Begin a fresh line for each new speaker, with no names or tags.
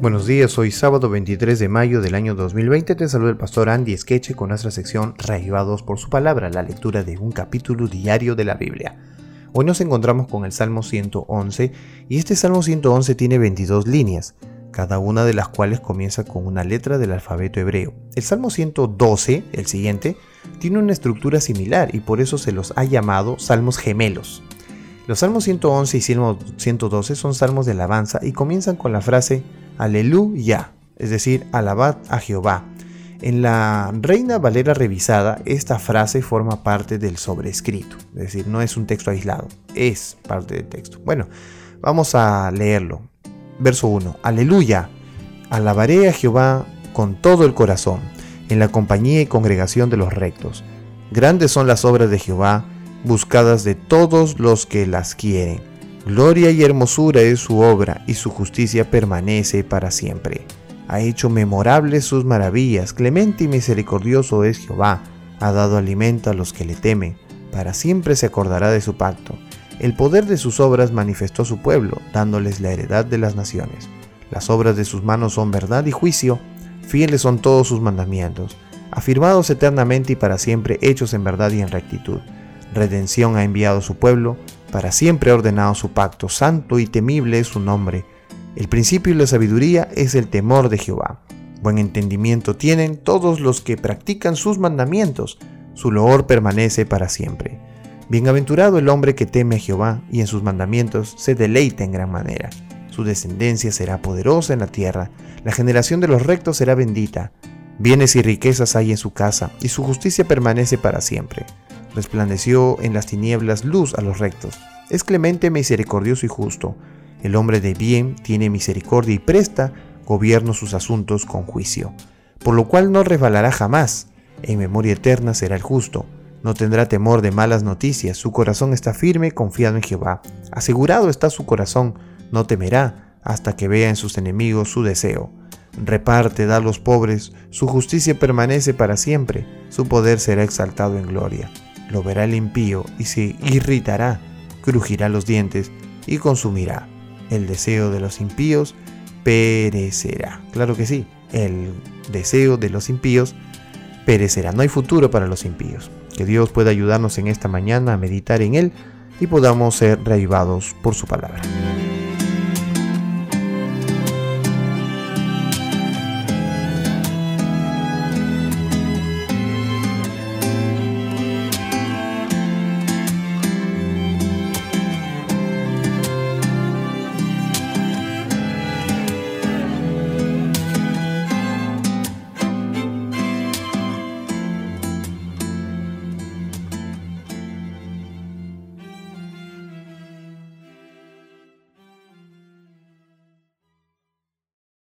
Buenos días, hoy sábado 23 de mayo del año 2020 te saluda el pastor Andy Skeche con nuestra sección Reavivados por su palabra, la lectura de un capítulo diario de la Biblia. Hoy nos encontramos con el Salmo 111 y este Salmo 111 tiene 22 líneas, cada una de las cuales comienza con una letra del alfabeto hebreo. El Salmo 112, el siguiente, tiene una estructura similar y por eso se los ha llamado salmos gemelos. Los salmos 111 y 112 son salmos de alabanza y comienzan con la frase Aleluya, es decir, alabad a Jehová. En la Reina Valera revisada, esta frase forma parte del sobrescrito, es decir, no es un texto aislado, es parte del texto. Bueno, vamos a leerlo. Verso 1. Aleluya, alabaré a Jehová con todo el corazón, en la compañía y congregación de los rectos. Grandes son las obras de Jehová, buscadas de todos los que las quieren. Gloria y hermosura es su obra, y su justicia permanece para siempre. Ha hecho memorables sus maravillas, clemente y misericordioso es Jehová, ha dado alimento a los que le temen, para siempre se acordará de su pacto. El poder de sus obras manifestó a su pueblo, dándoles la heredad de las naciones. Las obras de sus manos son verdad y juicio, fieles son todos sus mandamientos, afirmados eternamente y para siempre, hechos en verdad y en rectitud. Redención ha enviado a su pueblo, para siempre ha ordenado su pacto, santo y temible es su nombre. El principio y la sabiduría es el temor de Jehová. Buen entendimiento tienen todos los que practican sus mandamientos, su loor permanece para siempre. Bienaventurado el hombre que teme a Jehová y en sus mandamientos se deleita en gran manera. Su descendencia será poderosa en la tierra, la generación de los rectos será bendita. Bienes y riquezas hay en su casa, y su justicia permanece para siempre resplandeció en las tinieblas luz a los rectos. Es clemente, misericordioso y justo. El hombre de bien tiene misericordia y presta gobierno sus asuntos con juicio, por lo cual no resbalará jamás. En memoria eterna será el justo. No tendrá temor de malas noticias, su corazón está firme, confiado en Jehová. Asegurado está su corazón, no temerá hasta que vea en sus enemigos su deseo. Reparte, da a los pobres, su justicia permanece para siempre, su poder será exaltado en gloria lo verá el impío y se irritará, crujirá los dientes y consumirá. El deseo de los impíos perecerá. Claro que sí, el deseo de los impíos perecerá. No hay futuro para los impíos. Que Dios pueda ayudarnos en esta mañana a meditar en Él y podamos ser reavivados por su palabra.